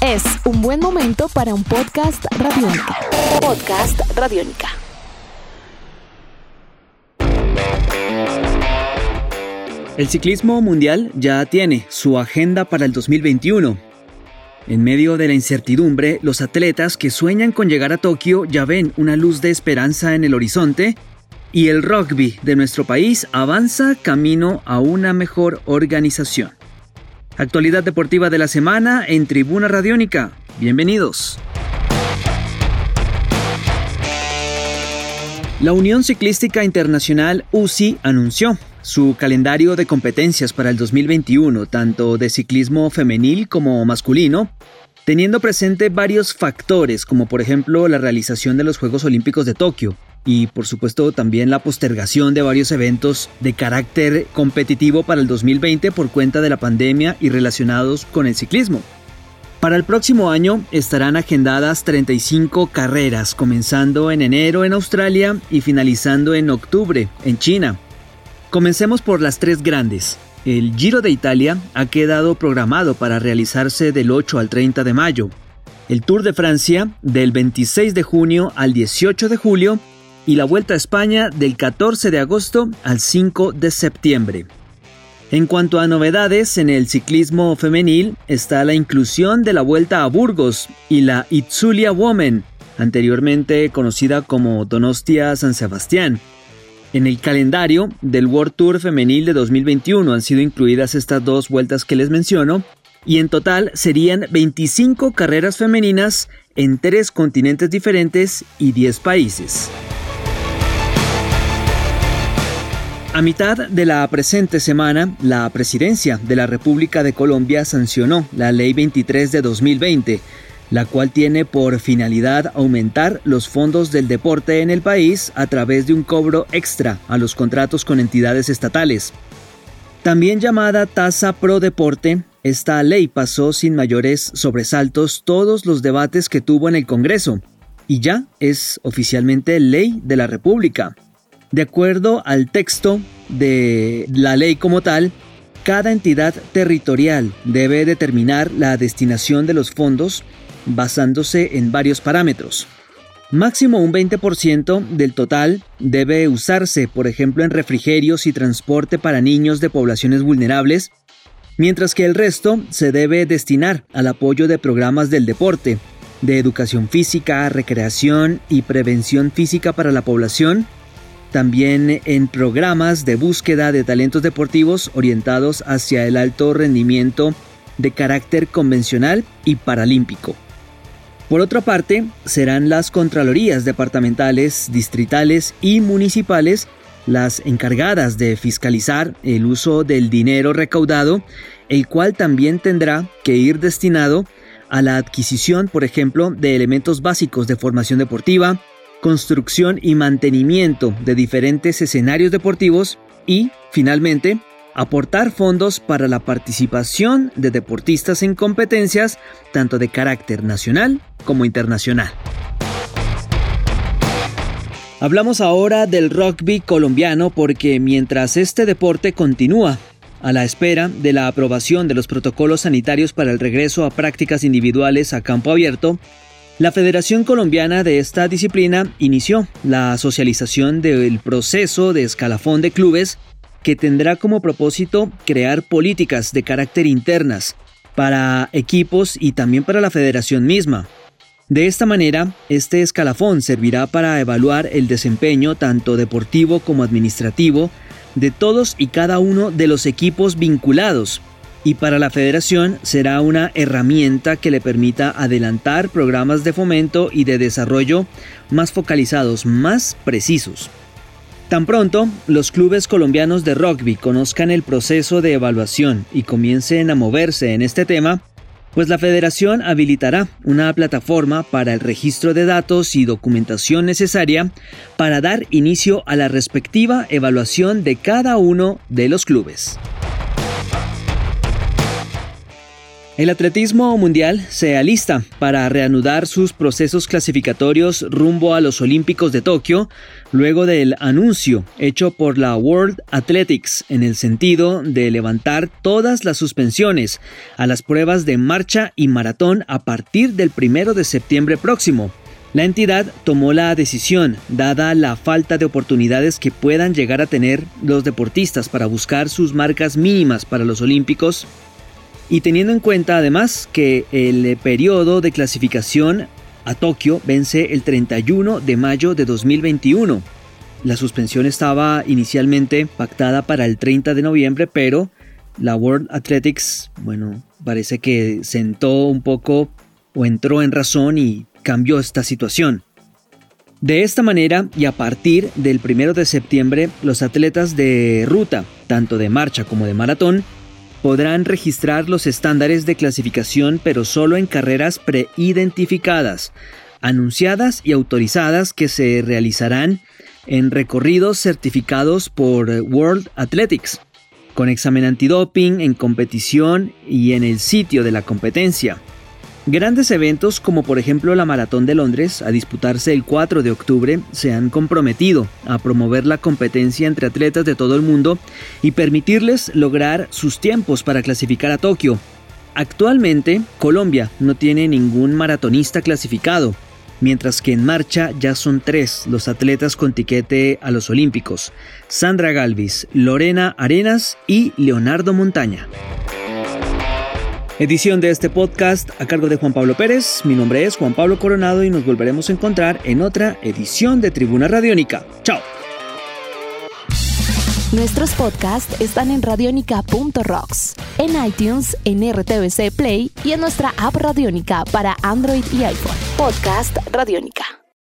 Es un buen momento para un podcast radiónica. Podcast radiónica. El ciclismo mundial ya tiene su agenda para el 2021. En medio de la incertidumbre, los atletas que sueñan con llegar a Tokio ya ven una luz de esperanza en el horizonte y el rugby de nuestro país avanza camino a una mejor organización. Actualidad deportiva de la semana en Tribuna Radiónica. Bienvenidos. La Unión Ciclística Internacional UCI anunció su calendario de competencias para el 2021, tanto de ciclismo femenil como masculino, teniendo presente varios factores como por ejemplo la realización de los Juegos Olímpicos de Tokio y por supuesto también la postergación de varios eventos de carácter competitivo para el 2020 por cuenta de la pandemia y relacionados con el ciclismo. Para el próximo año estarán agendadas 35 carreras, comenzando en enero en Australia y finalizando en octubre en China. Comencemos por las tres grandes. El Giro de Italia ha quedado programado para realizarse del 8 al 30 de mayo. El Tour de Francia del 26 de junio al 18 de julio y la Vuelta a España del 14 de agosto al 5 de septiembre. En cuanto a novedades en el ciclismo femenil está la inclusión de la Vuelta a Burgos y la Itzulia Women, anteriormente conocida como Donostia San Sebastián, en el calendario del World Tour Femenil de 2021 han sido incluidas estas dos vueltas que les menciono, y en total serían 25 carreras femeninas en tres continentes diferentes y 10 países. A mitad de la presente semana, la Presidencia de la República de Colombia sancionó la Ley 23 de 2020, la cual tiene por finalidad aumentar los fondos del deporte en el país a través de un cobro extra a los contratos con entidades estatales. También llamada tasa pro deporte, esta ley pasó sin mayores sobresaltos todos los debates que tuvo en el Congreso y ya es oficialmente ley de la República. De acuerdo al texto de la ley como tal, cada entidad territorial debe determinar la destinación de los fondos basándose en varios parámetros. Máximo un 20% del total debe usarse, por ejemplo, en refrigerios y transporte para niños de poblaciones vulnerables, mientras que el resto se debe destinar al apoyo de programas del deporte, de educación física, recreación y prevención física para la población, también en programas de búsqueda de talentos deportivos orientados hacia el alto rendimiento de carácter convencional y paralímpico. Por otra parte, serán las Contralorías departamentales, distritales y municipales las encargadas de fiscalizar el uso del dinero recaudado, el cual también tendrá que ir destinado a la adquisición, por ejemplo, de elementos básicos de formación deportiva, construcción y mantenimiento de diferentes escenarios deportivos y, finalmente, aportar fondos para la participación de deportistas en competencias tanto de carácter nacional como internacional. Hablamos ahora del rugby colombiano porque mientras este deporte continúa a la espera de la aprobación de los protocolos sanitarios para el regreso a prácticas individuales a campo abierto, la Federación Colombiana de esta disciplina inició la socialización del proceso de escalafón de clubes que tendrá como propósito crear políticas de carácter internas para equipos y también para la federación misma. De esta manera, este escalafón servirá para evaluar el desempeño tanto deportivo como administrativo de todos y cada uno de los equipos vinculados y para la federación será una herramienta que le permita adelantar programas de fomento y de desarrollo más focalizados, más precisos. Tan pronto los clubes colombianos de rugby conozcan el proceso de evaluación y comiencen a moverse en este tema, pues la federación habilitará una plataforma para el registro de datos y documentación necesaria para dar inicio a la respectiva evaluación de cada uno de los clubes. El atletismo mundial se alista para reanudar sus procesos clasificatorios rumbo a los Olímpicos de Tokio, luego del anuncio hecho por la World Athletics en el sentido de levantar todas las suspensiones a las pruebas de marcha y maratón a partir del primero de septiembre próximo. La entidad tomó la decisión, dada la falta de oportunidades que puedan llegar a tener los deportistas para buscar sus marcas mínimas para los Olímpicos y teniendo en cuenta además que el periodo de clasificación a Tokio vence el 31 de mayo de 2021. La suspensión estaba inicialmente pactada para el 30 de noviembre, pero la World Athletics, bueno, parece que sentó un poco o entró en razón y cambió esta situación. De esta manera y a partir del 1 de septiembre, los atletas de ruta, tanto de marcha como de maratón, podrán registrar los estándares de clasificación pero solo en carreras preidentificadas, anunciadas y autorizadas que se realizarán en recorridos certificados por World Athletics, con examen antidoping en competición y en el sitio de la competencia. Grandes eventos como por ejemplo la Maratón de Londres, a disputarse el 4 de octubre, se han comprometido a promover la competencia entre atletas de todo el mundo y permitirles lograr sus tiempos para clasificar a Tokio. Actualmente, Colombia no tiene ningún maratonista clasificado, mientras que en marcha ya son tres los atletas con tiquete a los Olímpicos, Sandra Galvis, Lorena Arenas y Leonardo Montaña. Edición de este podcast a cargo de Juan Pablo Pérez. Mi nombre es Juan Pablo Coronado y nos volveremos a encontrar en otra edición de Tribuna Radiónica. ¡Chao! Nuestros podcasts están en radionica.rocks, en iTunes, en RTVC Play y en nuestra app Radiónica para Android y iPhone. Podcast Radiónica.